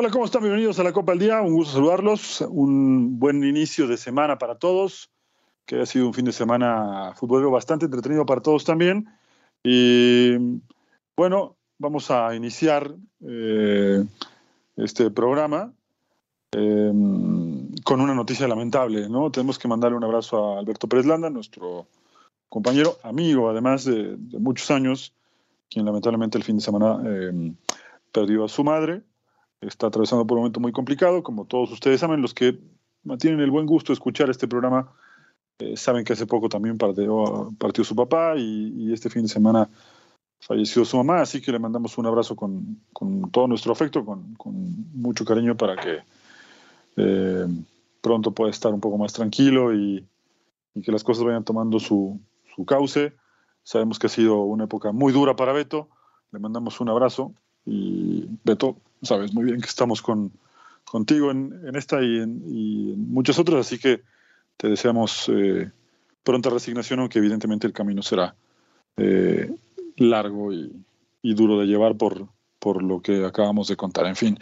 Hola, ¿cómo están? Bienvenidos a la Copa del Día. Un gusto saludarlos. Un buen inicio de semana para todos. Que ha sido un fin de semana futbolero bastante entretenido para todos también. Y bueno, vamos a iniciar eh, este programa eh, con una noticia lamentable. ¿no? Tenemos que mandarle un abrazo a Alberto Pérez Landa, nuestro compañero, amigo, además de, muchos años, quien lamentablemente el fin de semana eh, perdió a su madre está atravesando por un momento muy complicado. Como todos ustedes saben, los que tienen el buen gusto de escuchar este programa eh, saben que hace poco también partió, partió su papá y, este fin de semana falleció su mamá, así que le mandamos un abrazo con, con todo nuestro afecto, con, con, mucho cariño para que eh, pronto pueda estar un poco más tranquilo y, y que las cosas vayan tomando su, su cauce. Sabemos que ha sido una época muy dura para Beto, le mandamos un abrazo y Beto, sabes muy bien que estamos con, contigo en, esta y en, muchas otras, así que te deseamos eh, pronta resignación, aunque evidentemente el camino será eh, largo y, duro de llevar por, por lo que acabamos de contar. En fin,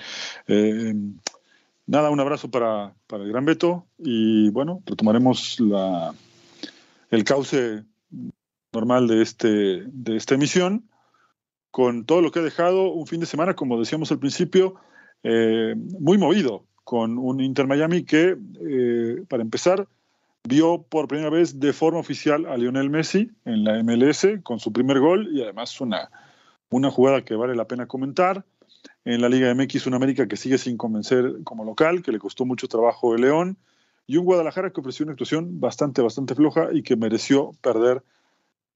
eh, nada, un abrazo para, para, el gran Beto y bueno, retomaremos la, el cauce normal de, este, de esta emisión con todo lo que ha dejado un fin de semana, como decíamos al principio, eh, muy movido, con un Inter Miami que, eh, para empezar, vio por primera vez de forma oficial a Lionel Messi en la MLS con su primer gol y además una, una jugada que vale la pena comentar. En la Liga MX, un América que sigue sin convencer como local, que le costó mucho trabajo el León, y un Guadalajara que ofreció una actuación bastante, bastante floja y que mereció perder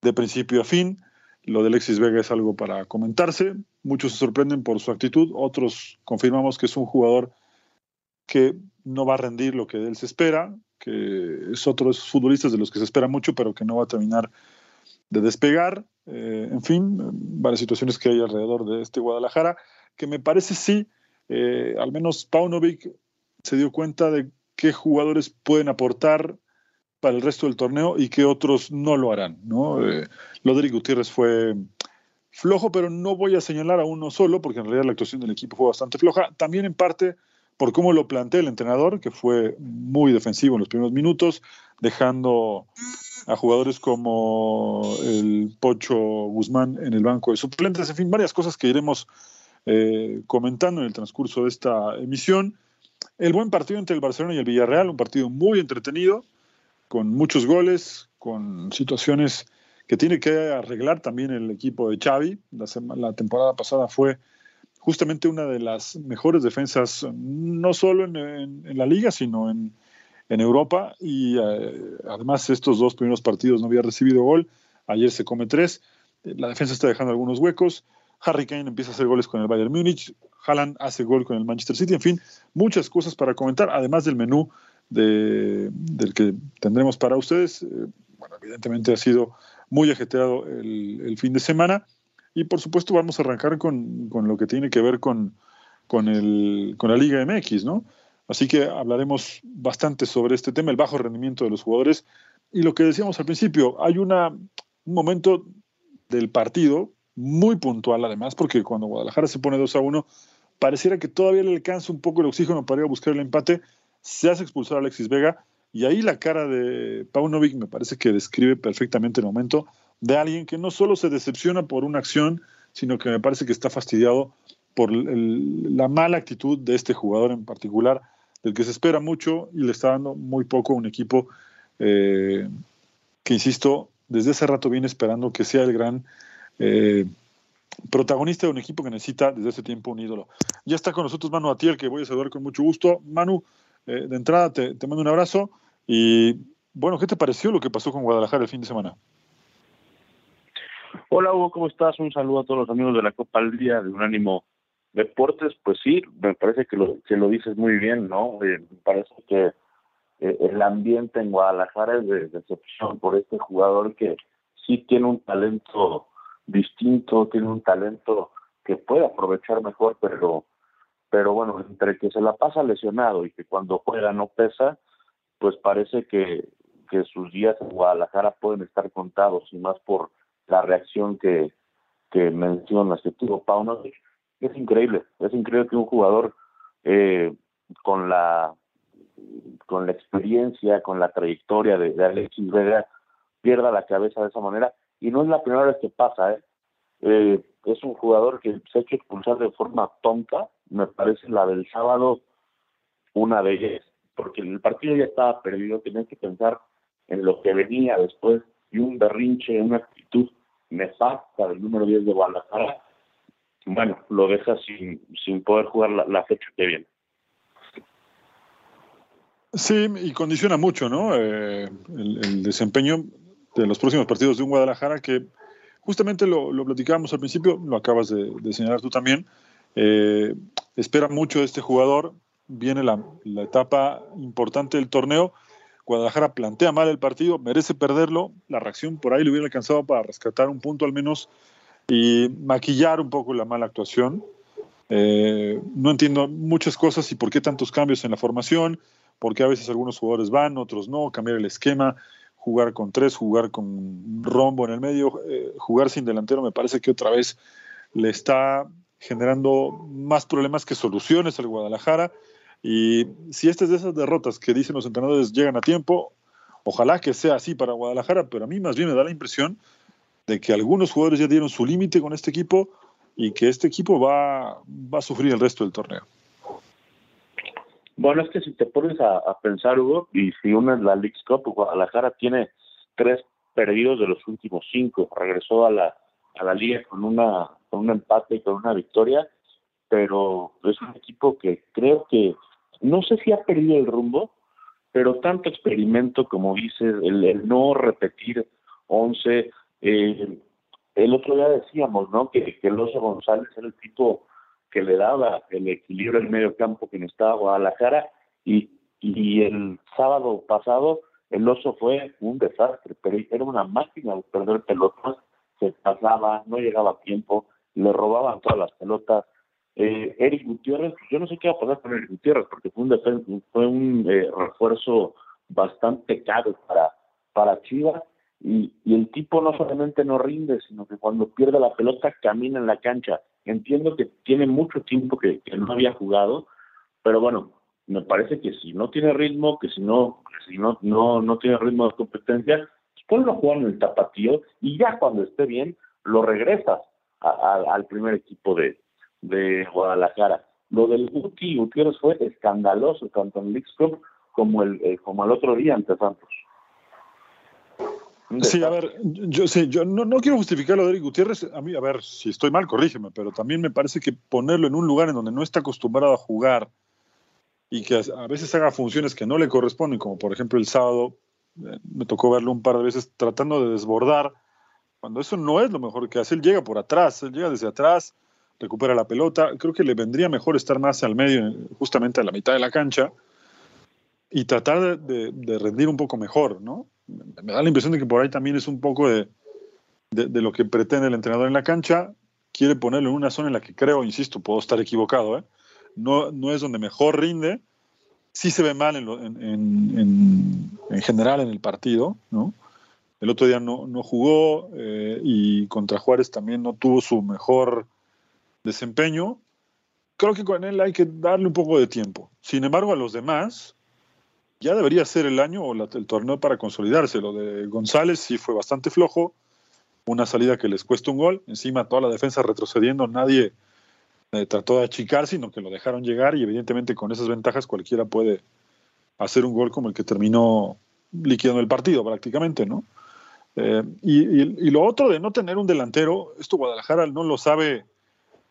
de principio a fin. Lo de Alexis Vega es algo para comentarse. Muchos se sorprenden por su actitud, otros confirmamos que es un jugador que no va a rendir lo que de él se espera, que es otro de esos futbolistas de los que se espera mucho, pero que no va a terminar de despegar. Eh, en fin, varias situaciones que hay alrededor de este Guadalajara, que me parece sí, eh, al menos Paunovic se dio cuenta de qué jugadores pueden aportar para el resto del torneo y que otros no lo harán. ¿no? Eh, Gutiérrez fue flojo, pero no voy a señalar a uno solo, porque en realidad la actuación del equipo fue bastante floja. También en parte por cómo lo plantea el entrenador, que fue muy defensivo en los primeros minutos, dejando a jugadores como el Pocho Guzmán en el banco de suplentes, en fin, varias cosas que iremos eh, comentando en el transcurso de esta emisión. El buen partido entre el Barcelona y el Villarreal, un partido muy entretenido, con muchos goles, con situaciones que tiene que arreglar también el equipo de Xavi. La, temporada pasada fue justamente una de las mejores defensas, no solo en, la liga, sino en, Europa. Y eh, además estos dos primeros partidos no había recibido gol. Ayer se come tres. La defensa está dejando algunos huecos. Harry Kane empieza a hacer goles con el Bayern Múnich. Haaland hace gol con el Manchester City. En fin, muchas cosas para comentar, además del menú de, del que tendremos para ustedes. Eh, bueno, evidentemente ha sido muy ajetreado el, fin de semana y por supuesto vamos a arrancar con, con lo que tiene que ver con, con, el, con la Liga MX, ¿no? Así que hablaremos bastante sobre este tema, el bajo rendimiento de los jugadores y lo que decíamos al principio, hay una, un momento del partido muy puntual además, porque cuando Guadalajara se pone 2 a 1, pareciera que todavía le alcanza un poco el oxígeno para ir a buscar el empate, se hace expulsar a Alexis Vega y ahí la cara de Paunovic me parece que describe perfectamente el momento de alguien que no solo se decepciona por una acción, sino que me parece que está fastidiado por la mala actitud de este jugador en particular, del que se espera mucho y le está dando muy poco a un equipo eh, que insisto, desde hace rato viene esperando que sea el gran eh, protagonista de un equipo que necesita desde hace tiempo un ídolo. Ya está con nosotros Manu Atiel, que voy a saludar con mucho gusto. Manu, eh, de entrada te, mando un abrazo y bueno, ¿qué te pareció lo que pasó con Guadalajara el fin de semana? Hola Hugo, ¿cómo estás? Un saludo a todos los amigos de la Copa al Día de Unánimo Deportes. Pues sí, me parece que lo, que lo dices muy bien, ¿no? Eh, me parece que eh, el ambiente en Guadalajara es de decepción por este jugador que sí tiene un talento distinto, tiene un talento que puede aprovechar mejor, pero pero bueno, entre que se la pasa lesionado y que cuando juega no pesa, pues parece que, que sus días en Guadalajara pueden estar contados y más por la reacción que, que menciona este tuvo Paunovic. Es increíble, es increíble que un jugador eh, con la con la experiencia, con la trayectoria de, de, Alexis Vega pierda la cabeza de esa manera y no es la primera vez que pasa, ¿eh? Eh, es un jugador que se ha hecho expulsar de forma tonta, me parece la del sábado una belleza, porque el partido ya estaba perdido, tenía que pensar en lo que venía después y un berrinche, una actitud nefasta del número 10 de Guadalajara, bueno, lo deja sin, sin poder jugar la, fecha que viene. Sí, y condiciona mucho, ¿no? Eh, el, desempeño de los próximos partidos de un Guadalajara que justamente lo, lo platicábamos al principio, lo acabas de, señalar tú también. Eh, espera mucho de este jugador, viene la, etapa importante del torneo Guadalajara plantea mal el partido, merece perderlo. La reacción por ahí le hubiera alcanzado para rescatar un punto al menos y maquillar un poco la mala actuación. Eh, no entiendo muchas cosas y por qué tantos cambios en la formación, por qué a veces algunos jugadores van, otros no, cambiar el esquema, jugar con tres, jugar con rombo en el medio, eh, jugar sin delantero, me parece que otra vez le está generando más problemas que soluciones al Guadalajara. Y si estas de esas derrotas que dicen los entrenadores llegan a tiempo, ojalá que sea así para Guadalajara, pero a mí más bien me da la impresión de que algunos jugadores ya dieron su límite con este equipo y que este equipo va, va a sufrir el resto del torneo. Bueno, es que si te pones a, pensar, Hugo, y si unes la League Cup, Guadalajara tiene tres perdidos de los últimos cinco. Regresó a la, a la liga con, una, con un empate y con una victoria, pero es un equipo que creo que no sé si ha perdido el rumbo, pero tanto experimento como dices, el, no repetir 11. Eh, el otro día decíamos, ¿no? Que, el Oso González era el tipo que le daba el equilibrio en medio campo que necesitaba Guadalajara y, y el sábado pasado el Oso fue un desastre, pero era una máquina de perder pelotas, se pasaba, no llegaba a tiempo, le robaban todas las pelotas, eh, Eric Gutiérrez, yo no sé qué va a pasar con Eric Gutiérrez, porque fue un, fue un eh, refuerzo bastante caro para, para Chivas, y, y, el tipo no solamente no rinde, sino que cuando pierde la pelota camina en la cancha. Entiendo que tiene mucho tiempo que, no había jugado, pero bueno, me parece que si no tiene ritmo, que si no, si no, no, no tiene ritmo de competencia, pues ponlo a jugar en el tapatío y ya cuando esté bien, lo regresas al primer equipo de, de Guadalajara. Lo del Guti Gutiérrez fue escandaloso, tanto en League Cup como el, eh, como el otro día ante Santos. Sí, a ver, yo sí, yo no, no, quiero justificar lo de Eric Gutiérrez. A mí, a ver, si estoy mal, corrígeme, pero también me parece que ponerlo en un lugar en donde no está acostumbrado a jugar y que a veces haga funciones que no le corresponden, como por ejemplo el sábado, eh, me tocó verlo un par de veces tratando de desbordar, cuando eso no es lo mejor que hace. Él llega por atrás, él llega desde atrás, recupera la pelota. Creo que le vendría mejor estar más al medio, justamente a la mitad de la cancha, y tratar de, rendir un poco mejor, ¿no? Me da la impresión de que por ahí también es un poco de, de, lo que pretende el entrenador en la cancha. Quiere ponerlo en una zona en la que creo, insisto, puedo estar equivocado, ¿eh? no, no es donde mejor rinde. Sí se ve mal en, en, en, general en el partido, ¿no? El otro día no, no jugó eh, y contra Juárez también no tuvo su mejor desempeño, creo que con él hay que darle un poco de tiempo. Sin embargo, a los demás, ya debería ser el año o el torneo para consolidarse. Lo de González sí fue bastante flojo, una salida que les cuesta un gol, encima toda la defensa retrocediendo, nadie eh, trató de achicar, sino que lo dejaron llegar y evidentemente con esas ventajas cualquiera puede hacer un gol como el que terminó liquidando el partido prácticamente, ¿no? Eh, y, lo otro de no tener un delantero, esto Guadalajara no lo sabe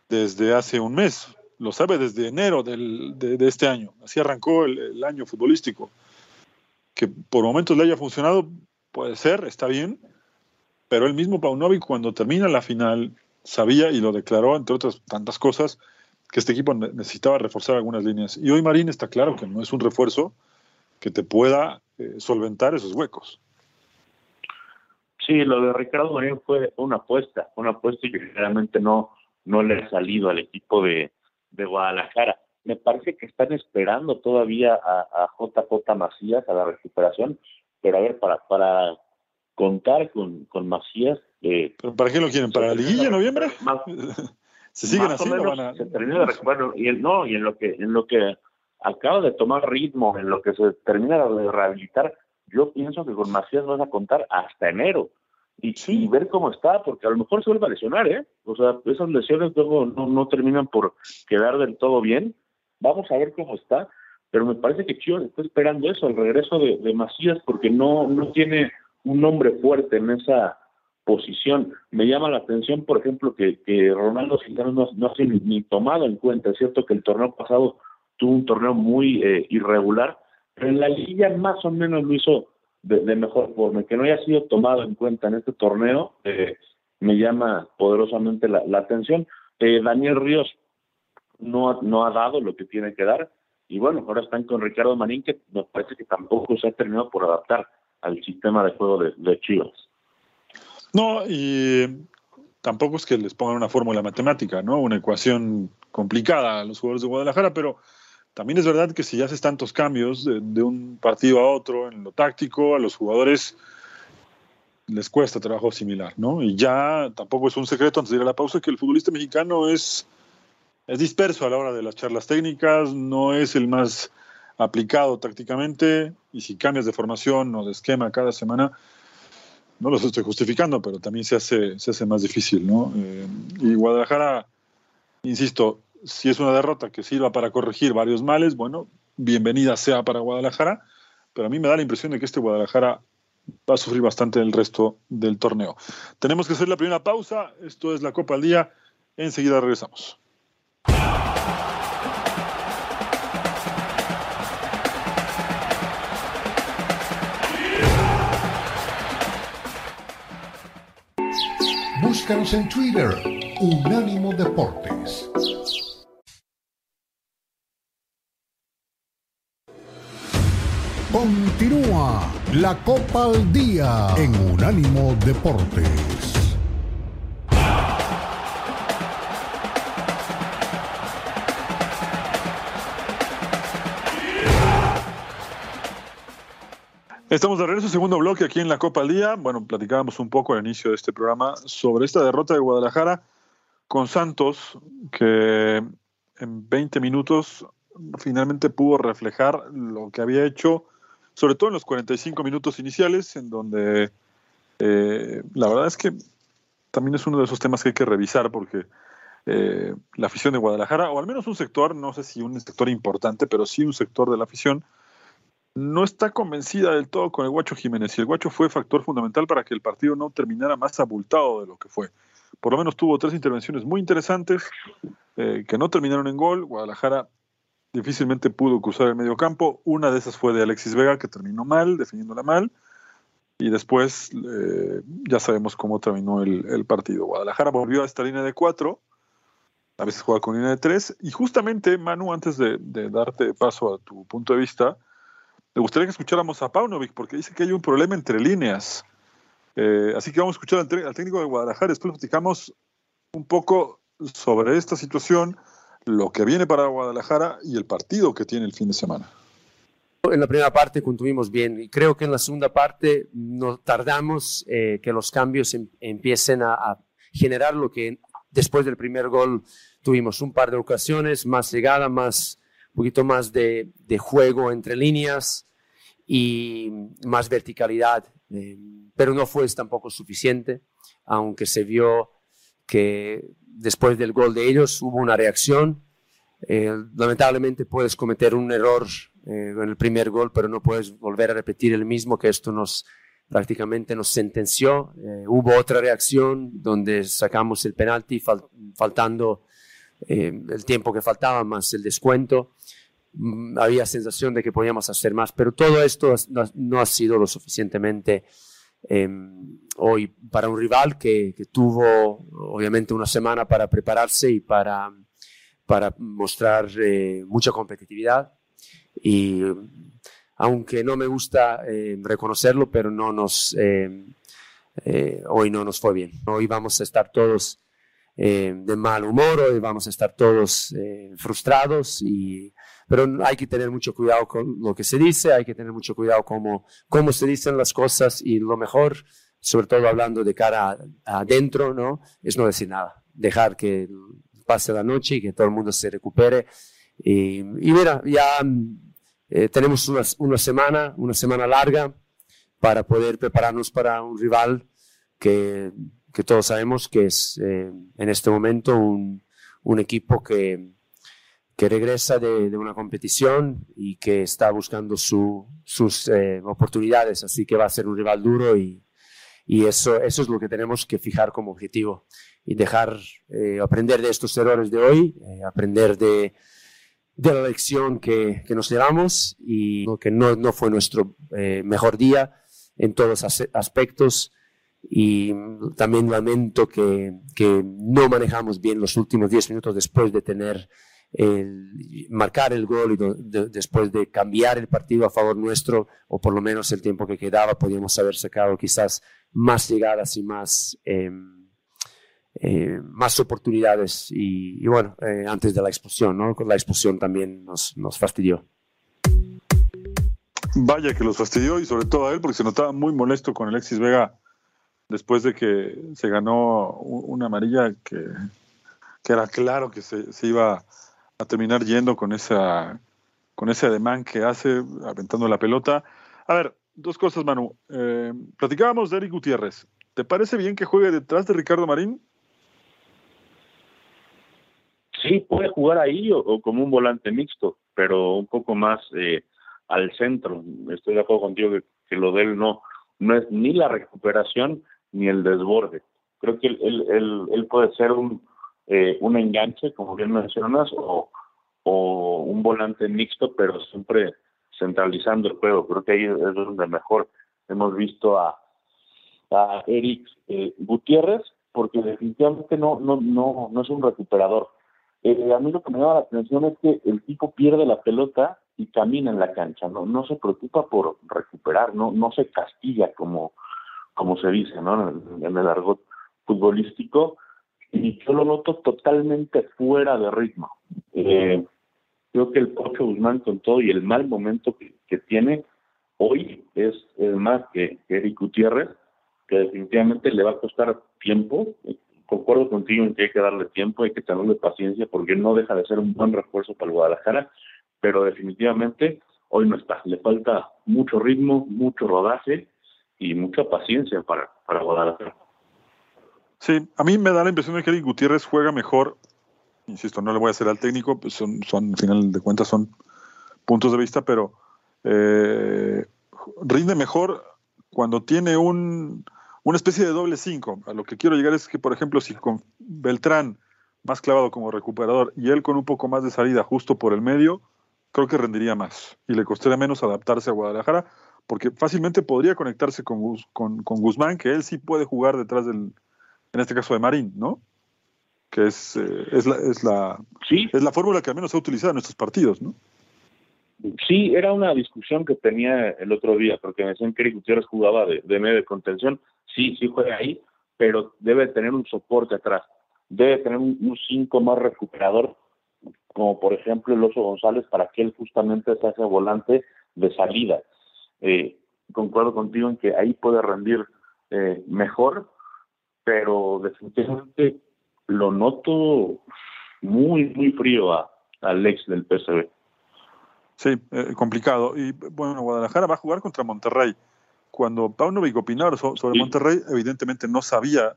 desde hace un mes, lo sabe desde enero de, este año. Así arrancó el, año futbolístico. Que por momentos le haya funcionado, puede ser, está bien, pero el mismo Paunovic cuando termina la final sabía y lo declaró, entre otras tantas cosas, que este equipo necesitaba reforzar algunas líneas. Y hoy Marín está claro que no es un refuerzo que te pueda eh, solventar esos huecos. Sí, lo de Ricardo Marín fue una apuesta, una apuesta y que realmente no, no le ha salido al equipo de, Guadalajara. Me parece que están esperando todavía a, a, JJ Macías a la recuperación, pero a ver, para, para contar con, con Macías. Eh, ¿Pero ¿Para qué lo quieren? ¿Para la liguilla en noviembre? se siguen así, Se termina de, bueno, y no, y en lo que, en lo que acaba de tomar ritmo, en lo que se termina de rehabilitar, yo pienso que con Macías vas a contar hasta enero y, ver cómo está, porque a lo mejor se vuelve a lesionar, ¿eh? O sea, esas lesiones luego no, no terminan por quedar del todo bien. Vamos a ver cómo está, pero me parece que Chivas está esperando eso, el regreso de, de Macías, porque no, no tiene un nombre fuerte en esa posición. Me llama la atención, por ejemplo, que, que Ronaldo Quintana no, no ha sido ni, tomado en cuenta. Es cierto que el torneo pasado tuvo un torneo muy eh, irregular, pero en la liga más o menos lo hizo de, mejor forma. Que no haya sido tomado en cuenta en este torneo eh, me llama poderosamente la, atención. Eh, Daniel Ríos no, no ha dado lo que tiene que dar. Y bueno, ahora están con Ricardo Marín, que me parece que tampoco se ha terminado por adaptar al sistema de juego de, de Chivas. No, y tampoco es que les pongan una fórmula matemática, ¿no? Una ecuación complicada a los jugadores de Guadalajara, pero también es verdad que si ya haces tantos cambios de, un partido a otro en lo táctico, a los jugadores les cuesta trabajo similar, ¿no? Y ya tampoco es un secreto antes de ir a la pausa que el futbolista mexicano es, es disperso a la hora de las charlas técnicas, no es el más aplicado tácticamente, y si cambias de formación o de esquema cada semana, no los estoy justificando, pero también se hace, se hace más difícil, ¿no? Eh, y Guadalajara, insisto, si es una derrota que sirva para corregir varios males, bueno, bienvenida sea para Guadalajara, pero a mí me da la impresión de que este Guadalajara va a sufrir bastante el resto del torneo. Tenemos que hacer la primera pausa, esto es la Copa al Día, enseguida regresamos. Búscanos en Twitter, Unánimo Deportes. Continúa la Copa al Día en Unánimo Deportes. Estamos de regreso, segundo bloque aquí en la Copa al Día. Bueno, platicábamos un poco al inicio de este programa sobre esta derrota de Guadalajara con Santos, que en 20 minutos finalmente pudo reflejar lo que había hecho sobre todo en los 45 minutos iniciales, en donde eh, la verdad es que también es uno de esos temas que hay que revisar porque eh, la afición de Guadalajara, o al menos un sector, no sé si un sector importante, pero sí un sector de la afición, no está convencida del todo con el Guacho Jiménez. Y el Guacho fue factor fundamental para que el partido no terminara más abultado de lo que fue. Por lo menos tuvo tres intervenciones muy interesantes eh, que no terminaron en gol. Guadalajara difícilmente pudo cruzar el medio campo. Una de esas fue de Alexis Vega, que terminó mal, definiéndola mal. Y después eh, ya sabemos cómo terminó el, partido. Guadalajara volvió a esta línea de cuatro, a veces juega con línea de tres. Y justamente, Manu, antes de, darte paso a tu punto de vista, me gustaría que escucháramos a Paunovic, porque dice que hay un problema entre líneas. Eh, así que vamos a escuchar al, al técnico de Guadalajara. Después platicamos un poco sobre esta situación lo que viene para Guadalajara y el partido que tiene el fin de semana. En la primera parte contuvimos bien y creo que en la segunda parte no tardamos eh, que los cambios em, empiecen a, generar lo que después del primer gol tuvimos un par de ocasiones, más llegada, más, un poquito más de, juego entre líneas y más verticalidad, eh, pero no fue tampoco suficiente, aunque se vio que después del gol de ellos hubo una reacción. Eh, lamentablemente puedes cometer un error eh, en el primer gol, pero no puedes volver a repetir el mismo, que esto nos prácticamente nos sentenció. Eh, hubo otra reacción donde sacamos el penalti faltando el tiempo que faltaba más el descuento. Mm, había sensación de que podíamos hacer más, pero todo esto no, ha sido lo suficientemente em, hoy para un rival que, tuvo obviamente una semana para prepararse y para, para mostrar eh, mucha competitividad. Y aunque no me gusta eh, reconocerlo, pero no nos, em, eh, hoy no nos fue bien. Hoy vamos a estar todos de mal humor, hoy vamos a estar todos frustrados y pero hay que tener mucho cuidado con lo que se dice, hay que tener mucho cuidado cómo, cómo se dicen las cosas y lo mejor, sobre todo hablando de cara adentro, ¿no? es no decir nada, dejar que pase la noche y que todo el mundo se recupere. Y, mira, ya eh, tenemos una, una, semana, una semana larga para poder prepararnos para un rival que, que todos sabemos que es eh, en este momento un, un equipo que, que regresa de, una competición y que está buscando sus eh, oportunidades, así que va a ser un rival duro y, y eso, eso es lo que tenemos que fijar como objetivo y dejar eh, aprender de estos errores de hoy, eh, aprender de, de, la lección que, que, nos llevamos y que no, no fue nuestro mejor día en todos aspectos. Y también lamento que, que no manejamos bien los últimos 10 minutos después de tener el marcar el gol y después de cambiar el partido a favor nuestro, o por lo menos el tiempo que quedaba, podíamos haber sacado quizás más llegadas y más, em, eh, más oportunidades. Y, bueno, eh, antes de la expulsión, ¿no? La expulsión también nos, nos fastidió. Vaya que los fastidió y sobre todo a él porque se notaba muy molesto con Alexis Vega después de que se ganó una amarilla que, que era claro que se, se iba a terminar yendo con esa con ese ademán que hace aventando la pelota. A ver, dos cosas, Manu. Eh, platicábamos de Eric Gutiérrez. ¿Te parece bien que juegue detrás de Ricardo Marín? Sí, puede jugar ahí o, como un volante mixto, pero un poco más eh, al centro. Estoy de acuerdo contigo que, lo de él no, no es ni la recuperación ni el desborde. Creo que él, él puede ser un, eh, un enganche, como bien mencionas, o, un volante mixto, pero siempre centralizando el juego. Creo que ahí es donde mejor hemos visto a, a Eric eh, Gutiérrez, porque definitivamente no, no, no, no es un recuperador. Eh, a mí lo que me llama la atención es que el tipo pierde la pelota y camina en la cancha, no, no se preocupa por recuperar, no, no se castiga como, como se dice ¿no? en, en el argot futbolístico, y yo lo noto totalmente fuera de ritmo. Eh, creo que el Pocho Guzmán con todo y el mal momento que, tiene hoy es, más que, Eric Gutiérrez, que definitivamente le va a costar tiempo. Concuerdo contigo en que hay que darle tiempo, hay que tenerle paciencia porque no deja de ser un buen refuerzo para el Guadalajara, pero definitivamente hoy no está. Le falta mucho ritmo, mucho rodaje y mucha paciencia para, para Guadalajara. Sí, a mí me da la impresión de que Eric Gutiérrez juega mejor. Insisto, no le voy a hacer al técnico, pues son, son, al final de cuentas son puntos de vista, pero eh, rinde mejor cuando tiene un, una especie de doble cinco. A lo que quiero llegar es que, por ejemplo, si con Beltrán más clavado como recuperador y él con un poco más de salida justo por el medio, creo que rendiría más y le costaría menos adaptarse a Guadalajara, porque fácilmente podría conectarse con, con, con Guzmán, que él sí puede jugar detrás del, en este caso de Marín, ¿no? Que es, eh, es la, es la, es la fórmula que al menos se ha utilizado en estos partidos, ¿no? Sí, era una discusión que tenía el otro día, porque me decían que Eric Gutiérrez jugaba de, medio de contención. Sí, sí juega ahí, pero debe tener un soporte atrás. Debe tener un 5 más recuperador, como por ejemplo el Oso González, para que él justamente se haga volante de salida. Eh, concuerdo contigo en que ahí puede rendir eh, mejor, pero definitivamente lo noto muy, muy frío a, Alex del PSV. Sí, eh, complicado. Y bueno, Guadalajara va a jugar contra Monterrey. Cuando Paunovic opinó sobre Monterrey, evidentemente no sabía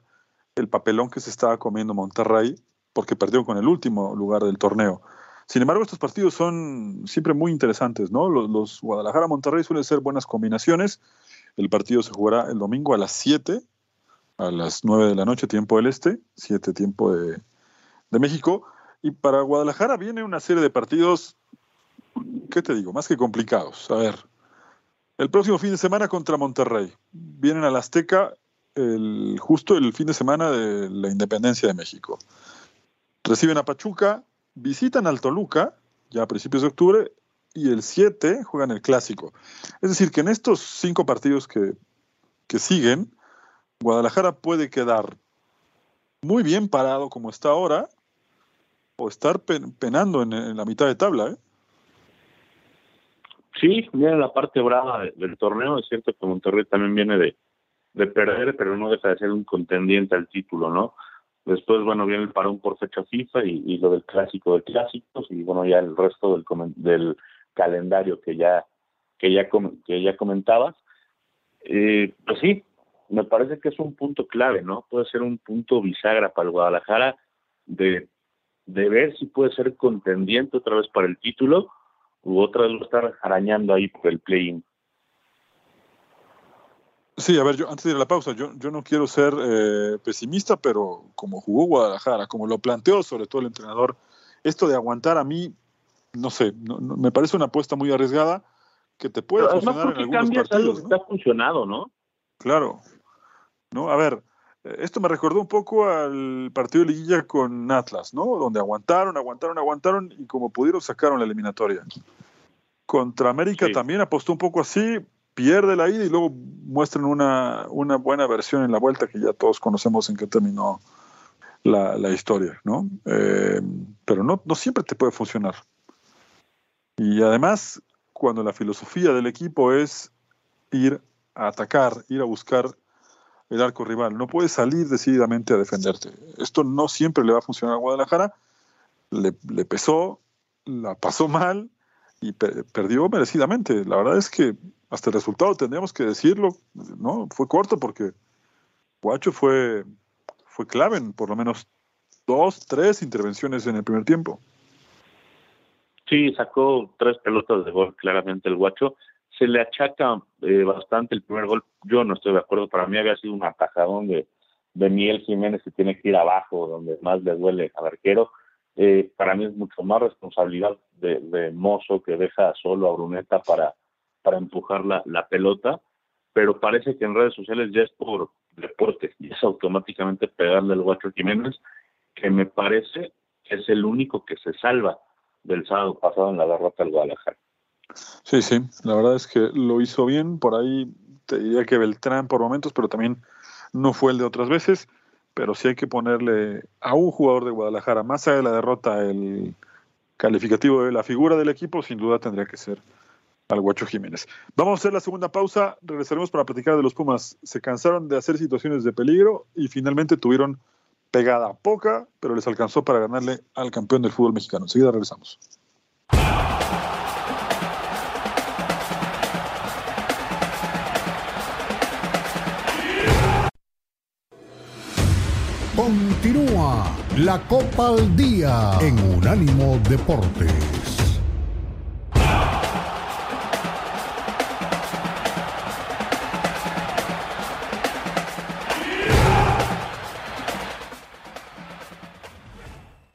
el papelón que se estaba comiendo Monterrey porque perdió con el último lugar del torneo. Sin embargo, estos partidos son siempre muy interesantes, ¿no? Los, los Guadalajara-Monterrey suelen ser buenas combinaciones El partido se jugará el domingo a las 7, a las 9 de la noche, tiempo del este, 7 tiempo de, de México. Y para Guadalajara viene una serie de partidos, ¿qué te digo? Más que complicados. A ver, el próximo fin de semana contra Monterrey. Vienen al Azteca justo el fin de semana de la independencia de México. Reciben a Pachuca, visitan al Toluca, ya a principios de octubre, y el 7 juegan el clásico. Es decir, que en estos cinco partidos que, que siguen, Guadalajara puede quedar muy bien parado como está ahora, o estar penando en, la mitad de tabla. ¿eh? Sí, viene la parte brava del torneo. Es cierto que Monterrey también viene de, de perder, pero no deja de ser un contendiente al título, ¿no? Después, bueno, viene el parón por fecha FIFA y, lo del clásico de clásicos y, bueno, ya el resto del, del calendario que ya, que ya, que ya comentabas. Eh, pues sí, me parece que es un punto clave, ¿no? Puede ser un punto bisagra para el Guadalajara de, de ver si puede ser contendiente otra vez para el título u otra vez lo estar arañando ahí por el play-in. Sí, a ver, yo antes de ir a la pausa, yo, yo no quiero ser eh, pesimista, pero como jugó Guadalajara, como lo planteó sobre todo el entrenador, esto de aguantar a mí, no sé, me parece una apuesta muy arriesgada que te puede funcionar en algunos partidos. ¿no? ha funcionado, ¿no? Claro. ¿No? A ver, eh, esto me recordó un poco al partido de liguilla con Atlas, ¿no? Donde aguantaron, aguantaron, aguantaron y como pudieron sacaron la eliminatoria. Contra América también apostó un poco así, pierde la ida y luego muestran una, una buena versión en la vuelta que ya todos conocemos en qué terminó la, la historia, ¿no? Eh, pero no, no siempre te puede funcionar. Y además, cuando la filosofía del equipo es ir a atacar, ir a buscar el arco rival, no puedes salir decididamente a defenderte. Esto no siempre le va a funcionar a Guadalajara. Le, pesó, la pasó mal y perdió merecidamente. La verdad es que hasta el resultado tendríamos que decirlo, ¿no? Fue corto porque Guacho fue, fue clave en por lo menos dos, tres intervenciones en el primer tiempo. Sí, sacó tres pelotas de gol claramente el Guacho. Se le achaca eh, bastante el primer gol. Yo no estoy de acuerdo. Para mí había sido un atajadón de, de Jiménez que tiene que ir abajo, donde más le duele al arquero. Eh, para mí es mucho más responsabilidad de, Mozo que deja solo a Bruneta para, para empujar la, la pelota, pero parece que en redes sociales ya es por deporte y es automáticamente pegarle al Guacho Jiménez, que me parece es el único que se salva del sábado pasado en la derrota del Guadalajara. Sí, sí, la verdad es que lo hizo bien, por ahí te diría que Beltrán por momentos, pero también no fue el de otras veces, pero sí hay que ponerle a un jugador de Guadalajara, más allá de la derrota, el calificativo de la figura del equipo, sin duda tendría que ser al Guacho Jiménez. Vamos a hacer la segunda pausa, regresaremos para platicar de los Pumas. Se cansaron de hacer situaciones de peligro y finalmente tuvieron pegada poca, pero les alcanzó para ganarle al campeón del fútbol mexicano. Enseguida regresamos. Continúa la Copa al Día en Unánimo Deportes.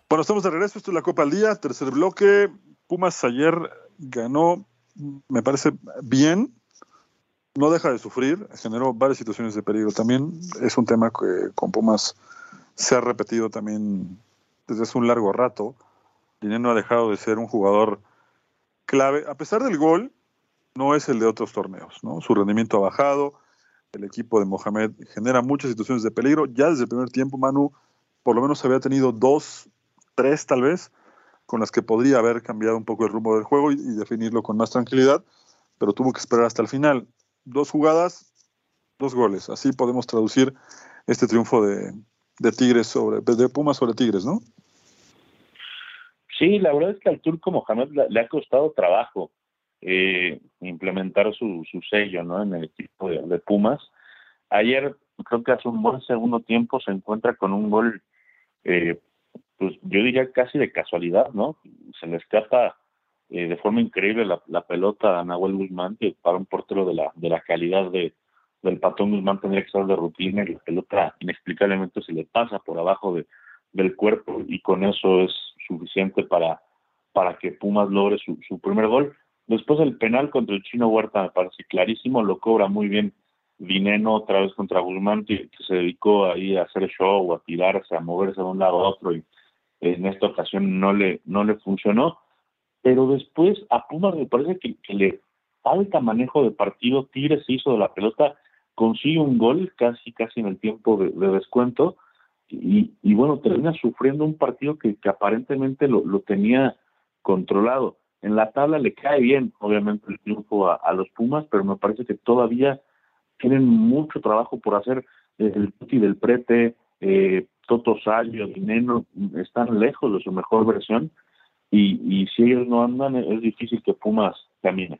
Bueno, estamos de regreso. Esto es la Copa al Día, tercer bloque. Pumas ayer ganó, me parece bien. No deja de sufrir, generó varias situaciones de peligro. También es un tema que con Pumas se ha repetido también desde hace un largo rato. Dinero no ha dejado de ser un jugador clave. A pesar del gol, no es el de otros torneos. ¿no? Su rendimiento ha bajado. El equipo de Mohamed genera muchas situaciones de peligro. Ya desde el primer tiempo, Manu por lo menos había tenido dos tres tal vez, con las que podría haber cambiado un poco el rumbo del juego y, definirlo con más tranquilidad, pero tuvo que esperar hasta el final. Dos jugadas, dos goles. Así podemos traducir este triunfo de, Tigres sobre, de Pumas sobre Tigres, ¿no? Sí, la verdad es que al turco Mohamed le, ha costado trabajo eh, implementar su, su, sello ¿no? en el equipo de, Pumas. Ayer creo que hace un buen segundo tiempo se encuentra con un gol eh, pues yo diría casi de casualidad, ¿no? Se le escapa eh, de forma increíble la, pelota a Nahuel Guzmán, para un portero de la, de la calidad de, del Patón Guzmán tendría que ser de rutina y la pelota inexplicablemente se le pasa por abajo de, del cuerpo y con eso es suficiente para, para que Pumas logre su, su primer gol. Después el penal contra el Chino Huerta me parece clarísimo, lo cobra muy bien Dineno otra vez contra Guzmán, que, se dedicó ahí a hacer show, a tirarse, a moverse de un lado a otro y en esta ocasión no le, no le funcionó. Pero después a Pumas me parece que, le falta manejo de partido, Tigres se hizo de la pelota, consigue un gol casi casi en el tiempo de, descuento y, y, bueno, termina sufriendo un partido que, que aparentemente lo, tenía controlado en la tabla le cae bien, obviamente, el triunfo a, los Pumas, pero me parece que todavía tienen mucho trabajo por hacer. El Puti del Prete, eh, Toto Salio, Dineno, están lejos de su mejor versión y si ellos no andan, es difícil que Pumas camine.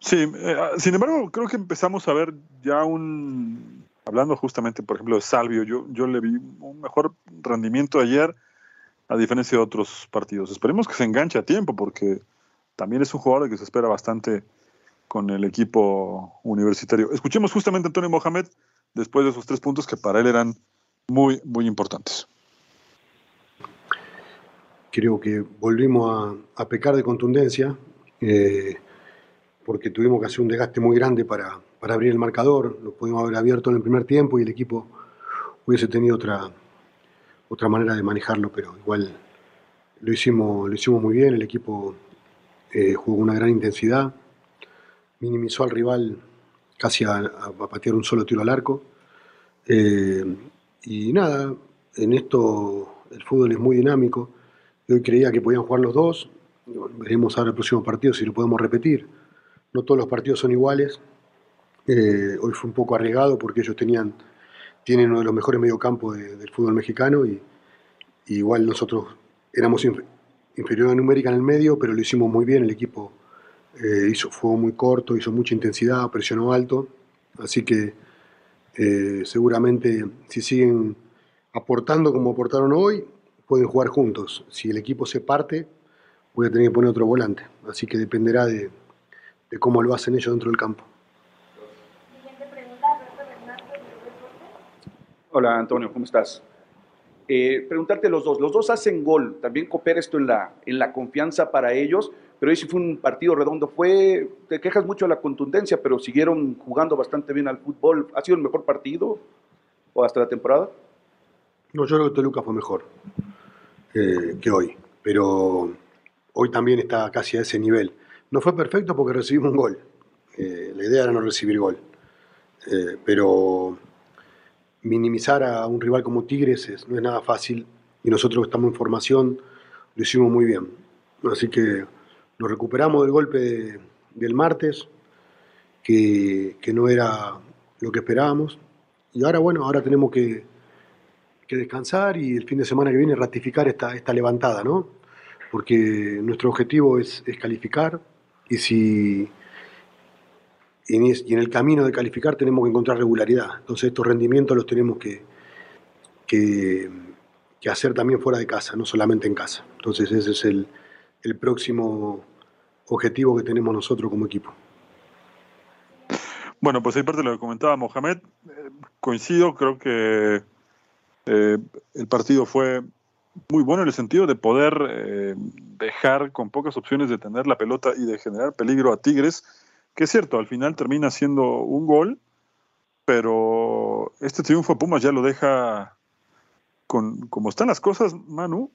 Sí, eh, sin embargo, creo que empezamos a ver ya un, hablando justamente, por ejemplo, de Salvio, yo, yo le vi un mejor rendimiento ayer a diferencia de otros partidos. Esperemos que se enganche a tiempo porque también es un jugador que se espera bastante con el equipo universitario. Escuchemos justamente a Antonio Mohamed después de esos tres puntos que para él eran muy, muy importantes. Creo que volvimos a, pecar de contundencia eh, porque tuvimos que hacer un desgaste muy grande para, para abrir el marcador. Lo pudimos haber abierto en el primer tiempo y el equipo hubiese tenido otra, otra manera de manejarlo, pero igual lo hicimos, lo hicimos muy bien, el equipo eh, jugó una gran intensidad, minimizó al rival casi a, patear un solo tiro al arco. Eh, y nada, en esto el fútbol es muy dinámico. Yo creía que podían jugar los dos. Veremos ahora el próximo partido si lo podemos repetir. No todos los partidos son iguales. Eh, hoy fue un poco arriesgado porque ellos tenían tienen uno de los mejores mediocampos del fútbol mexicano y, igual nosotros éramos inferior a numérica en el medio, pero lo hicimos muy bien, el equipo eh, hizo fuego muy corto, hizo mucha intensidad, presionó alto, así que eh, seguramente si siguen aportando como aportaron hoy, pueden jugar juntos. Si el equipo se parte, voy a tener que poner otro volante, así que dependerá de cómo lo hacen ellos dentro del campo. Hola Antonio, ¿cómo estás? Eh, preguntarte los dos, los dos hacen gol, también coopera esto en la, en la confianza para ellos, pero hoy sí fue un partido redondo, fue, te quejas mucho de la contundencia, pero siguieron jugando bastante bien al fútbol, ¿ha sido el mejor partido o hasta la temporada? No, yo creo que Toluca fue mejor eh, que hoy, pero hoy también está casi a ese nivel. No fue perfecto porque recibimos un gol, eh, la idea era no recibir gol, pero minimizar a un rival como Tigres no es nada fácil y nosotros que estamos en formación lo hicimos muy bien. Así que nos recuperamos del golpe del martes, que, no era lo que esperábamos. Y ahora, bueno, ahora tenemos que, que, descansar y el fin de semana que viene ratificar esta, esta levantada, ¿no? Porque nuestro objetivo es, es calificar y si y en, el camino de calificar tenemos que encontrar regularidad. Entonces estos rendimientos los tenemos que, que, hacer también fuera de casa, no solamente en casa. Entonces ese es el, próximo objetivo que tenemos nosotros como equipo. Bueno, pues ahí parte lo que comentaba Mohamed. Eh, coincido, creo que eh, el partido fue muy bueno en el sentido de poder eh, dejar con pocas opciones de tener la pelota y de generar peligro a Tigres que es cierto, al final termina siendo un gol, pero este triunfo a Pumas ya lo deja con como están las cosas, Manu,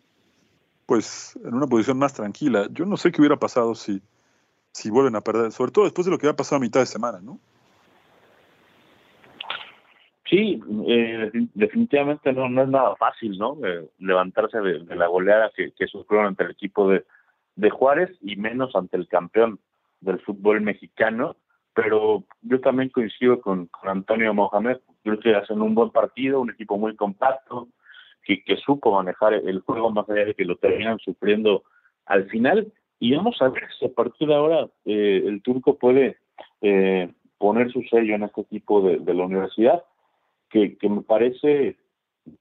pues en una posición más tranquila. Yo no sé qué hubiera pasado si, si vuelven a perder, sobre todo después de lo que ha pasado a mitad de semana, ¿no? Sí, eh, definitivamente no, no es nada fácil, ¿no? Eh, levantarse de, la goleada que, que sufrieron ante el equipo de, de Juárez y menos ante el campeón del fútbol mexicano, pero yo también coincido con, Antonio Mohamed, creo que hacen un buen partido, un equipo muy compacto, que, supo manejar el juego más allá de que lo terminan sufriendo al final, y vamos a ver si a partir de ahora eh, el turco puede eh, poner su sello en este equipo de, la universidad, que, me parece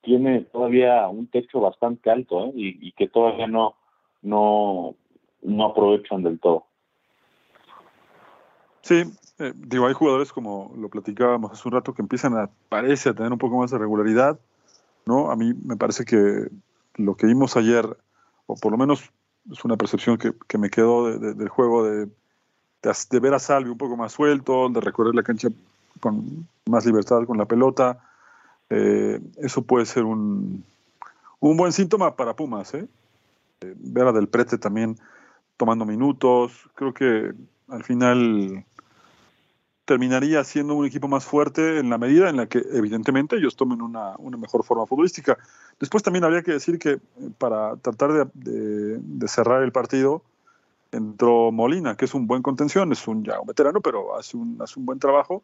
tiene todavía un techo bastante alto ¿eh? y, que todavía no, no, no aprovechan del todo. Sí, eh, digo, hay jugadores como lo platicábamos hace un rato que empiezan a, parece, a tener un poco más de regularidad, ¿no? A mí me parece que lo que vimos ayer, o por lo menos es una percepción que, que me quedó del juego de, de, ver a Salvi un poco más suelto, de recorrer la cancha con más libertad con la pelota, eh, eso puede ser un, un buen síntoma para Pumas, ¿eh? eh ver a Del Prete también tomando minutos, creo que al final terminaría siendo un equipo más fuerte en la medida en la que evidentemente ellos tomen una, mejor forma futbolística. Después también habría que decir que eh, para tratar de, cerrar el partido entró Molina, que es un buen contención, es un ya un veterano, pero hace un, hace un buen trabajo.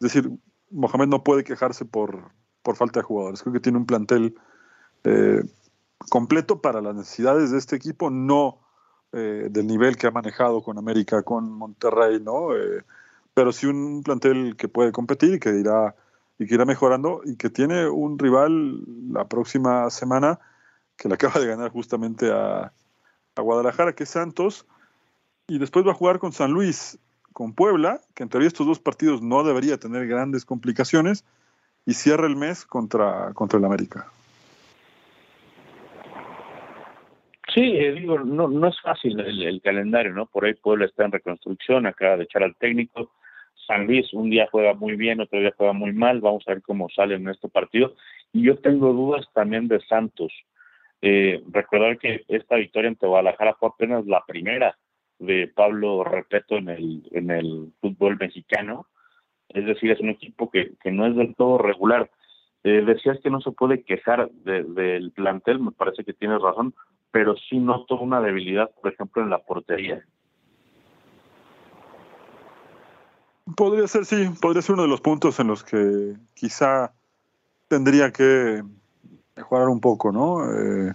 Es decir, Mohamed no puede quejarse por, por falta de jugadores. Creo que tiene un plantel eh, completo para las necesidades de este equipo, no eh, del nivel que ha manejado con América, con Monterrey, ¿no? pero sí un plantel que puede competir y que irá, y que irá mejorando y que tiene un rival la próxima semana que le acaba de ganar justamente a, Guadalajara, que es Santos, y después va a jugar con San Luis, con Puebla, que en teoría estos dos partidos no debería tener grandes complicaciones, y cierra el mes contra, contra el América. Sí, eh, digo, no, no es fácil el, calendario, ¿no? Por ahí Puebla está en reconstrucción, acaba de echar al técnico, San Luis un día juega muy bien, otro día juega muy mal, vamos a ver cómo sale en este partido. Y yo tengo dudas también de Santos. Eh, recordar que esta victoria ante Guadalajara fue apenas la primera de Pablo Repeto en el, en el fútbol mexicano. Es decir, es un equipo que, que no es del todo regular. Eh, decías que no se puede quejar del plantel, me parece que tienes razón, pero sí noto una debilidad, por ejemplo, en la portería. Podría ser, sí, podría ser uno de los puntos en los que quizá tendría que mejorar un poco, ¿no? Eh,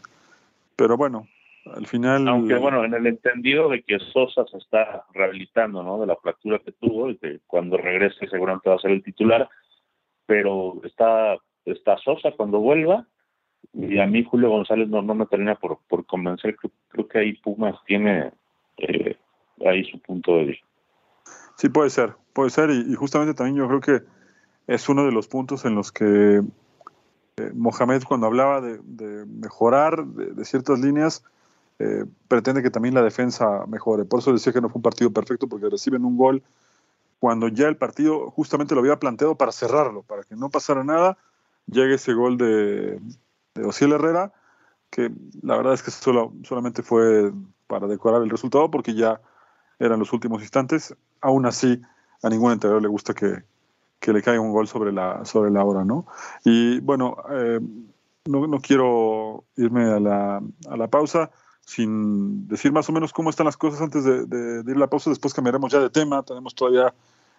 pero bueno, al final. Aunque bueno, en el entendido de que Sosa se está rehabilitando, ¿no? De la fractura que tuvo y que cuando regrese seguramente va a ser el titular, pero está, está Sosa cuando vuelva y a mí Julio González no, no me termina por, por convencer, creo, que ahí Pumas tiene eh, ahí su punto de vista. Sí, puede ser, puede ser, y, justamente también yo creo que es uno de los puntos en los que eh, Mohamed cuando hablaba de, mejorar de, ciertas líneas, eh, pretende que también la defensa mejore. Por eso decía que no fue un partido perfecto porque reciben un gol cuando ya el partido justamente lo había planteado para cerrarlo, para que no pasara nada, llegue ese gol de, de Ociel Herrera, que la verdad es que solo, solamente fue para decorar el resultado porque ya eran los últimos instantes. Aún así, a ningún entrenador le gusta que, le caiga un gol sobre la, sobre la hora, ¿no? Y bueno, eh, no, no, quiero irme a la, a la, pausa sin decir más o menos cómo están las cosas antes de, ir a la pausa. Después cambiaremos ya de tema. Tenemos todavía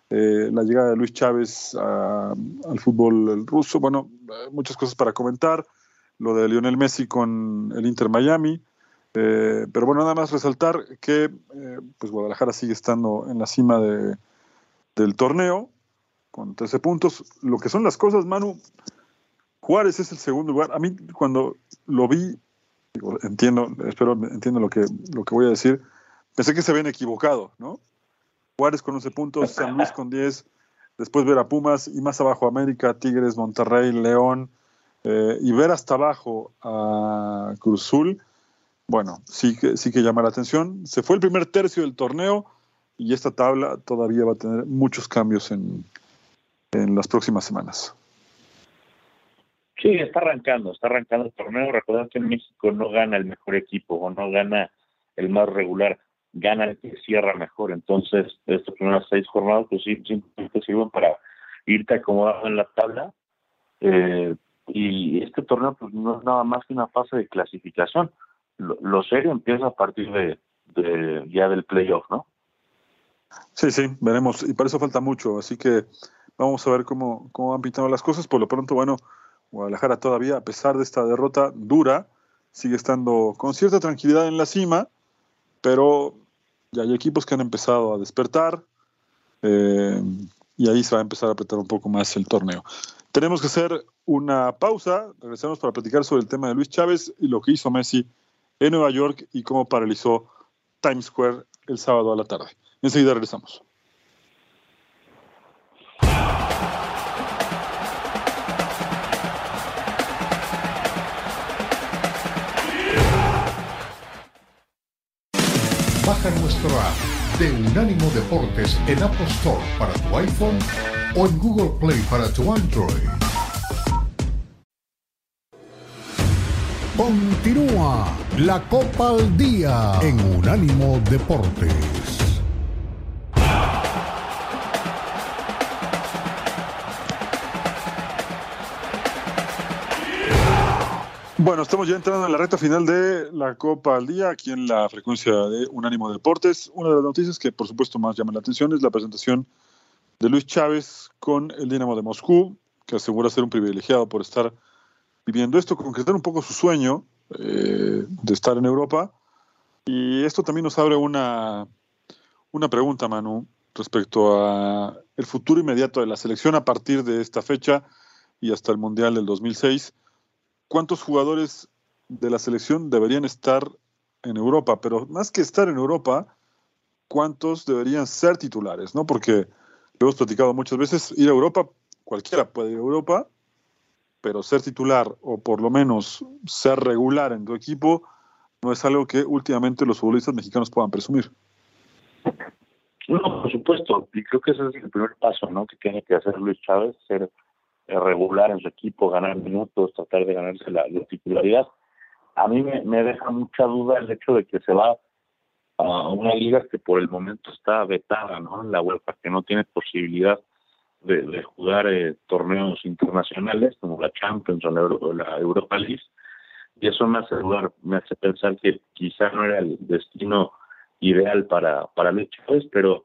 eh, la llegada de Luis Chávez al fútbol ruso. Bueno, muchas cosas para comentar. Lo de Lionel Messi con el Inter Miami. Eh, pero bueno, nada más resaltar que eh, pues Guadalajara sigue estando en la cima de, del torneo con 13 puntos. Lo que son las cosas, Manu, Juárez es el segundo lugar. A mí cuando lo vi, entiendo, espero entiendo lo que, lo que voy a decir, pensé que se habían equivocado, ¿no? Juárez con 11 puntos, San Luis con 10, después ver a Pumas y más abajo América, Tigres, Monterrey, León, eh, y ver hasta abajo a Cruzul bueno, sí que, sí que llama la atención. Se fue el primer tercio del torneo y esta tabla todavía va a tener muchos cambios en, las próximas semanas. Sí, está arrancando, está arrancando el torneo. Recordad que en México no gana el mejor equipo o no gana el más regular, gana el que cierra mejor. Entonces, estas primeras seis jornadas, pues sí, simplemente sirven para irte acomodando en la tabla. Eh, y este torneo, pues no es nada más que una fase de clasificación lo, serio empieza a partir de, ya del playoff, ¿no? Sí, sí, veremos. Y para eso falta mucho. Así que vamos a ver cómo, cómo van pintando las cosas. Por lo pronto, bueno, Guadalajara todavía, a pesar de esta derrota dura, sigue estando con cierta tranquilidad en la cima, pero ya hay equipos que han empezado a despertar eh, y ahí se va a empezar a apretar un poco más el torneo. Tenemos que hacer una pausa, regresamos para platicar sobre el tema de Luis Chávez y lo que hizo Messi en Nueva York y cómo paralizó Times Square el sábado a la tarde. Enseguida regresamos. Baja nuestro app de Unánimo Deportes en Apple Store para tu iPhone o en Google Play para tu Android. Continúa la Copa al Día en Unánimo Deportes. Bueno, estamos ya entrando en la recta final de la Copa al Día, aquí en la frecuencia de Unánimo Deportes. Una de las noticias que por supuesto más llama la atención es la presentación de Luis Chávez con el Dinamo de Moscú, que asegura ser un privilegiado por estar viviendo esto, concretar un poco su sueño eh, de estar en Europa. Y esto también nos abre una, una pregunta, Manu, respecto a el futuro inmediato de la selección a partir de esta fecha y hasta el Mundial del 2006 cuántos jugadores de la selección deberían estar en Europa, pero más que estar en Europa, cuántos deberían ser titulares, ¿no? Porque lo hemos platicado muchas veces, ir a Europa, cualquiera puede ir a Europa, pero ser titular o por lo menos ser regular en tu equipo no es algo que últimamente los futbolistas mexicanos puedan presumir. No, por supuesto, y creo que ese es el primer paso, ¿no? Que tiene que hacer Luis Chávez, ser regular en su equipo, ganar minutos, tratar de ganarse la, titularidad. A mí me, deja mucha duda el hecho de que se va a una liga que por el momento está vetada, ¿no? La UEFA, que no tiene posibilidad de, jugar eh, torneos internacionales como la Champions o la, Europa League. Y eso me hace dudar, me hace pensar que quizá no era el destino ideal para, para Luis Chávez, pero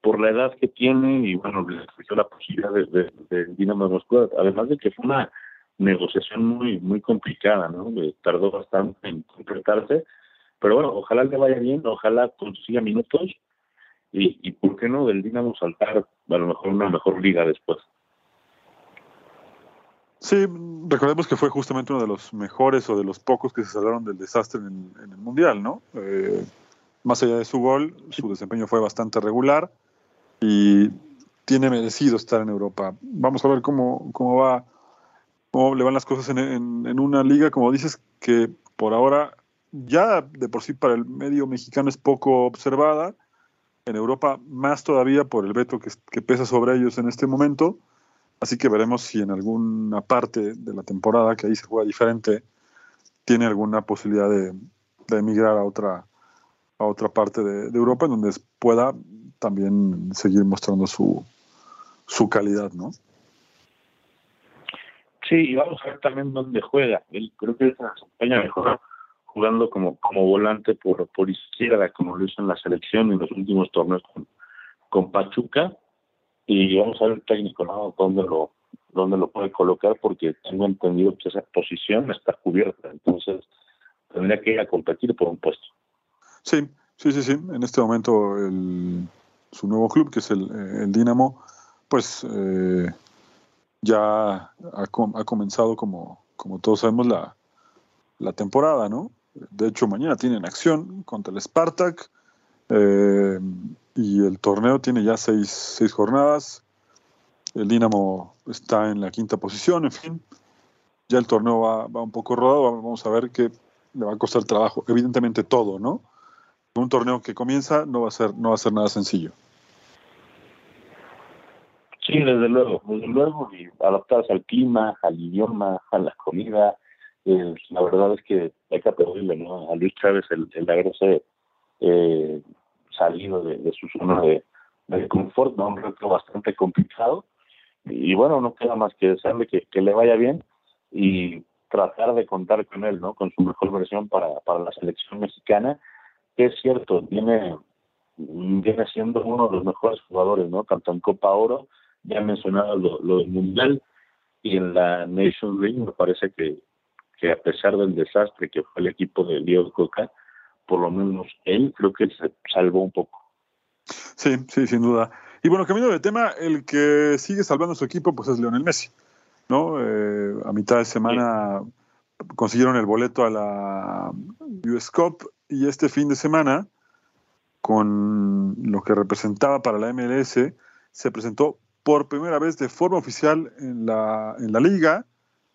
por la edad que tiene y bueno, le ofreció la posibilidad de, de, Dinamo de Moscú, además de que fue una negociación muy muy complicada, ¿no? tardó bastante en completarse, pero bueno, ojalá le vaya bien, ojalá consiga minutos y, y por qué no del Dinamo saltar a lo mejor una mejor liga después. Sí, recordemos que fue justamente uno de los mejores o de los pocos que se salvaron del desastre en, en el Mundial, ¿no? Eh, más allá de su gol, su desempeño fue bastante regular y tiene merecido estar en Europa. Vamos a ver cómo, cómo va, cómo le van las cosas en, en, una liga, como dices, que por ahora ya de por sí para el medio mexicano es poco observada. En Europa más todavía por el veto que, que pesa sobre ellos en este momento. Así que veremos si en alguna parte de la temporada, que ahí se juega diferente, tiene alguna posibilidad de, de emigrar a otra, a otra parte de, de Europa en donde pueda también seguir mostrando su, su calidad, ¿no? Sí, y vamos a ver también dónde juega. Él creo que se desempeña mejor jugando como, como volante por, por izquierda, como lo hizo en la selección en los últimos torneos con, con Pachuca. Y vamos a ver el técnico, ¿no? Dónde lo, dónde lo puede colocar, porque tengo entendido que esa posición está cubierta. Entonces, tendría que ir a competir por un puesto. Sí, sí, sí, sí. En este momento el, su nuevo club, que es el, eh, el Dinamo, pues eh, ya ha, comenzado, como, como todos sabemos, la, la, temporada, ¿no? De hecho, mañana tienen acción contra el Spartak eh, y el torneo tiene ya seis, seis jornadas. El Dinamo está en la quinta posición, en fin. Ya el torneo va, va un poco rodado, vamos a ver qué le va a costar trabajo. Evidentemente todo, ¿no? Un torneo que comienza no va a ser no va a ser nada sencillo. Sí, desde luego, desde luego, y adaptarse al clima, al idioma, a la comida. Eh, la verdad es que hay que ¿no? a Luis Chávez el, el haberse eh, salido de, su zona de, confort, ¿no? un reto bastante complicado. Y, bueno, no queda más que desearle que, que le vaya bien y tratar de contar con él, ¿no? Con su mejor versión para, para la selección mexicana es cierto, viene, viene siendo uno de los mejores jugadores, ¿no? Tanto en Copa Oro, ya mencionado lo, del Mundial, y en la Nations League me parece que, que a pesar del desastre que fue el equipo de Leo Coca, por lo menos él creo que se salvó un poco. Sí, sí, sin duda. Y bueno, cambiando de tema, el que sigue salvando su equipo pues es Lionel Messi, ¿no? Eh, a mitad de semana consiguieron el boleto a la US Cup y este fin de semana, con lo que representaba para la MLS, se presentó por primera vez de forma oficial en la, en la liga.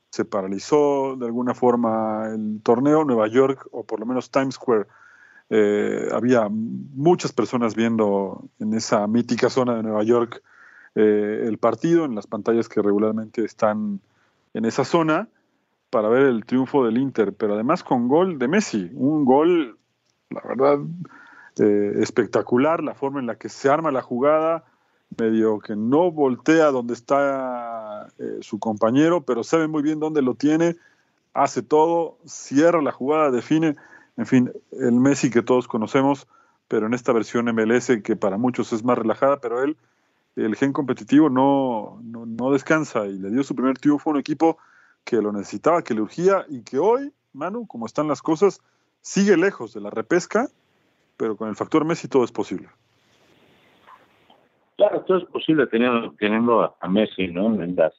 Se paralizó de alguna forma el torneo. Nueva York, o por lo menos Times Square, Eh, había muchas personas viendo en esa mítica zona de Nueva York eh, el partido, en las pantallas que regularmente están en esa zona, para ver el triunfo del Inter, pero además con gol de Messi, un gol, la verdad, eh, espectacular, la forma en la que se arma la jugada, medio que no voltea donde está su compañero, pero sabe muy bien dónde lo tiene, hace todo, cierra la jugada, define en fin, el Messi que todos conocemos, pero en esta versión MLS que para muchos es más relajada, pero él, el gen competitivo no, no, descansa y le dio su primer triunfo a un equipo que lo necesitaba, que le urgía y que hoy, Manu, como están las cosas, sigue lejos de la repesca, pero con el factor Messi todo es posible. Claro, todo es posible teniendo, teniendo a Messi ¿no? en, las,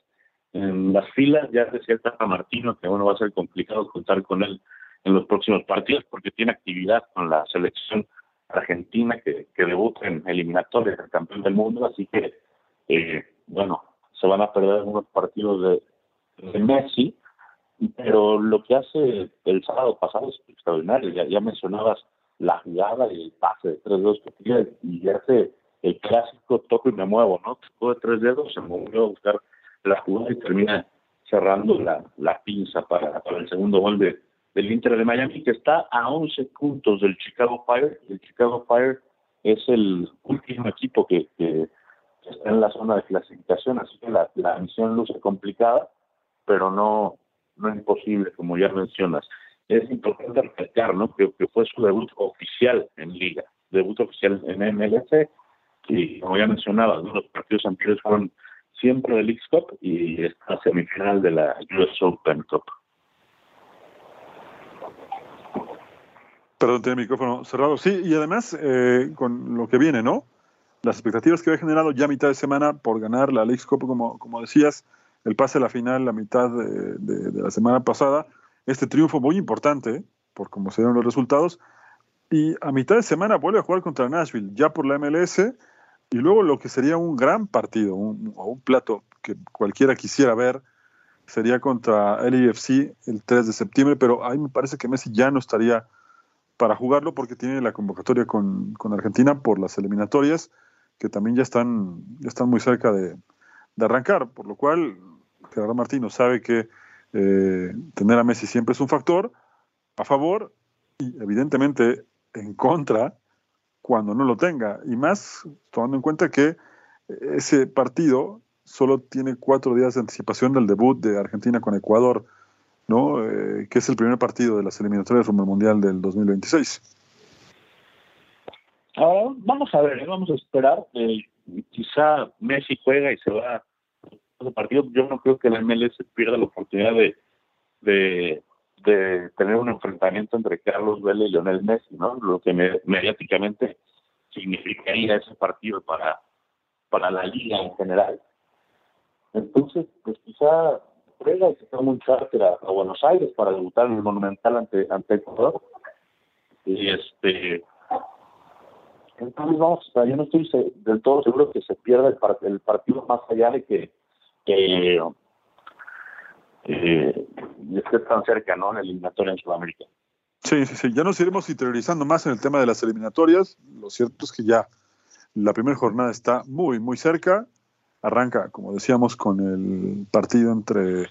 en las filas. Ya decía a Martino que bueno va a ser complicado contar con él en los próximos partidos porque tiene actividad con la selección argentina que, que debuta en eliminatorias del campeón del mundo, así que, eh, bueno, se van a perder algunos partidos de, de, Messi, pero lo que hace el sábado pasado es extraordinario. Ya, mencionabas la jugada y el pase de tres dedos que tiene y hace el clásico toco y me muevo, ¿no? Tocó de tres dedos, se movió a buscar la jugada y termina cerrando la, la pinza para, para el segundo gol de, del Inter de Miami, que está a 11 puntos del Chicago Fire. El Chicago Fire es el último equipo que, está en la zona de clasificación, así que la, la misión luce complicada, pero no, no imposible, como ya mencionas. Es importante recalcar ¿no? que, fue su debut oficial en Liga, debut oficial en MLS, y como ya mencionaba, los partidos anteriores fueron siempre del X Cup y esta semifinal de la US Open Cup. Perdón, tiene el micrófono cerrado. Sí, y además eh, con lo que viene, ¿no? Las expectativas que había generado ya mitad de semana por ganar la League Cup, como, como decías, el pase a la final la mitad de, la semana pasada, este triunfo muy importante, por cómo se dieron los resultados, y a mitad de semana vuelve a jugar contra Nashville, ya por la MLS, y luego lo que sería un gran partido, un, un plato que cualquiera quisiera ver, sería contra el LAFC el 3 de septiembre, pero ahí me parece que Messi ya no estaría para jugarlo porque tiene la convocatoria con, Argentina por las eliminatorias, que también ya están, ya están muy cerca de, arrancar, por lo cual Gerardo Martino sabe que eh, tener a Messi siempre es un factor a favor y evidentemente en contra cuando no lo tenga, y más tomando en cuenta que ese partido solo tiene cuatro días de anticipación del debut de Argentina con Ecuador ¿no? Eh, que es el primer partido de las eliminatorias rumbo al Mundial del 2026. Ahora, vamos a ver, ¿eh? vamos a esperar. Quizá Messi juega y se va a partido. Yo no creo que la MLS pierda la oportunidad de, de, tener un enfrentamiento entre Carlos Vela y Lionel Messi, ¿no? Lo que mediáticamente significaría ese partido para, para la liga en general. Entonces, pues quizá y se toma un charter a, Buenos Aires para debutar en el Monumental ante, ante Ecuador. Y este. Entonces, vamos, yo no estoy del todo seguro que se pierda el, partido más allá de que, que eh, esté tan cerca, ¿no? En la eliminatoria en Sudamérica. Sí, sí, sí. Ya nos iremos interiorizando más en el tema de las eliminatorias. Lo cierto es que ya la primera jornada está muy, muy cerca arranca, como decíamos, con el partido entre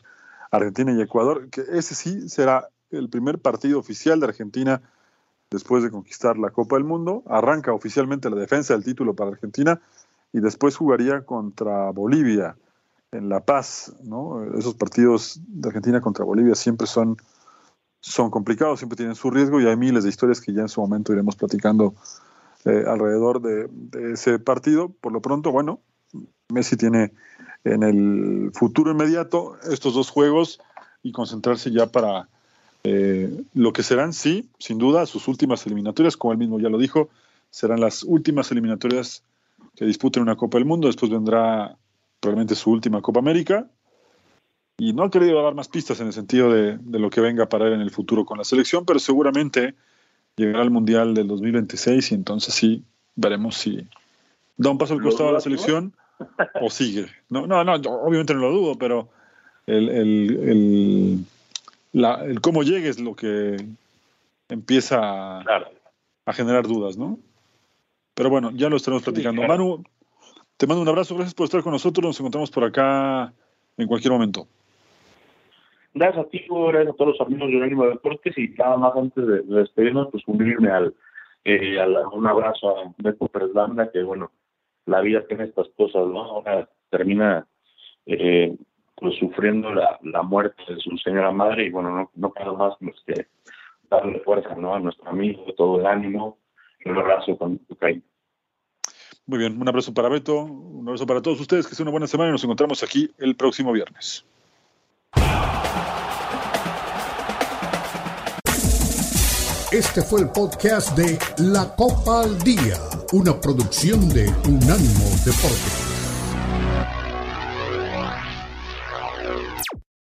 Argentina y Ecuador, que ese sí será el primer partido oficial de Argentina después de conquistar la Copa del Mundo. Arranca oficialmente la defensa del título para Argentina y después jugaría contra Bolivia en La Paz. ¿no? Esos partidos de Argentina contra Bolivia siempre son, son complicados, siempre tienen su riesgo y hay miles de historias que ya en su momento iremos platicando eh, alrededor de, de, ese partido. Por lo pronto, bueno, Messi tiene en el futuro inmediato estos dos juegos y concentrarse ya para eh, lo que serán, sí, sin duda, sus últimas eliminatorias, como él mismo ya lo dijo, serán las últimas eliminatorias que disputen una Copa del Mundo, después vendrá probablemente su última Copa América, y no ha querido dar más pistas en el sentido de, de, lo que venga para él en el futuro con la selección, pero seguramente llegará al Mundial del 2026 y entonces sí veremos si da un paso al costado de la selección o sigue. No, no, no, obviamente no lo dudo, pero el, el, el, cómo llegue es lo que empieza a generar dudas, ¿no? Pero bueno, ya lo estaremos platicando. Manu, te mando un abrazo, gracias por estar con nosotros, nos encontramos por acá en cualquier momento. Gracias a ti, gracias a todos los amigos de Unánimo Deportes y nada más antes de, despedirnos, pues unirme al, eh, un abrazo a Beto Preslanda, que bueno, la vida tiene estas cosas, ¿no? Ahora termina eh, pues sufriendo la, muerte de su señora madre y bueno, no, no queda más que darle fuerza ¿no? a nuestro amigo, todo el ánimo un abrazo con tu cariño. Muy bien, un abrazo para Beto, un abrazo para todos ustedes, que sea una buena semana y nos encontramos aquí el próximo viernes. Este fue el podcast de La Copa al Día, una producción de Unánimo Deportes.